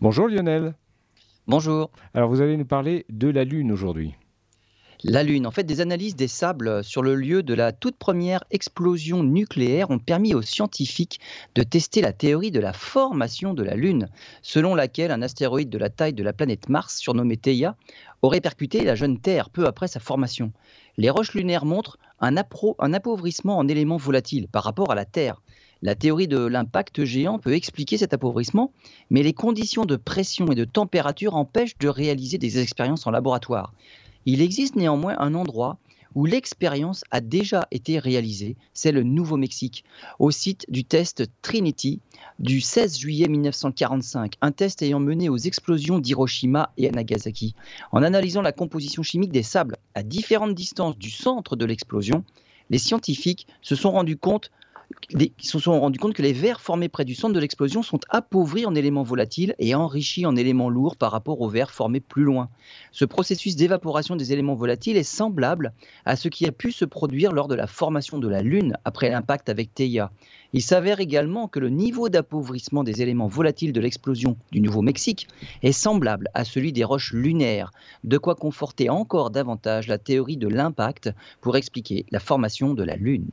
Bonjour Lionel. Bonjour. Alors vous allez nous parler de la Lune aujourd'hui. La Lune, en fait, des analyses des sables sur le lieu de la toute première explosion nucléaire ont permis aux scientifiques de tester la théorie de la formation de la Lune, selon laquelle un astéroïde de la taille de la planète Mars, surnommé Theia, aurait percuté la jeune Terre peu après sa formation. Les roches lunaires montrent un, un appauvrissement en éléments volatiles par rapport à la Terre. La théorie de l'impact géant peut expliquer cet appauvrissement, mais les conditions de pression et de température empêchent de réaliser des expériences en laboratoire. Il existe néanmoins un endroit où l'expérience a déjà été réalisée, c'est le Nouveau-Mexique, au site du test Trinity du 16 juillet 1945, un test ayant mené aux explosions d'Hiroshima et Nagasaki. En analysant la composition chimique des sables à différentes distances du centre de l'explosion, les scientifiques se sont rendus compte ils se sont rendus compte que les verres formés près du centre de l'explosion sont appauvris en éléments volatiles et enrichis en éléments lourds par rapport aux verres formés plus loin. Ce processus d'évaporation des éléments volatiles est semblable à ce qui a pu se produire lors de la formation de la Lune après l'impact avec Theia. Il s'avère également que le niveau d'appauvrissement des éléments volatiles de l'explosion du Nouveau-Mexique est semblable à celui des roches lunaires, de quoi conforter encore davantage la théorie de l'impact pour expliquer la formation de la Lune.